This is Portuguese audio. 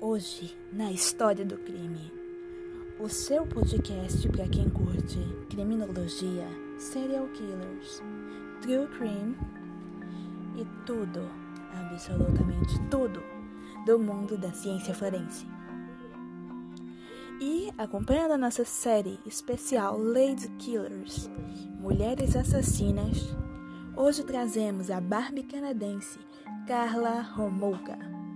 Hoje, na história do crime, o seu podcast para quem curte criminologia, serial killers, true crime e tudo, absolutamente tudo, do mundo da ciência forense. E acompanhando a nossa série especial Lady Killers, Mulheres Assassinas, hoje trazemos a Barbie canadense Carla Romouca.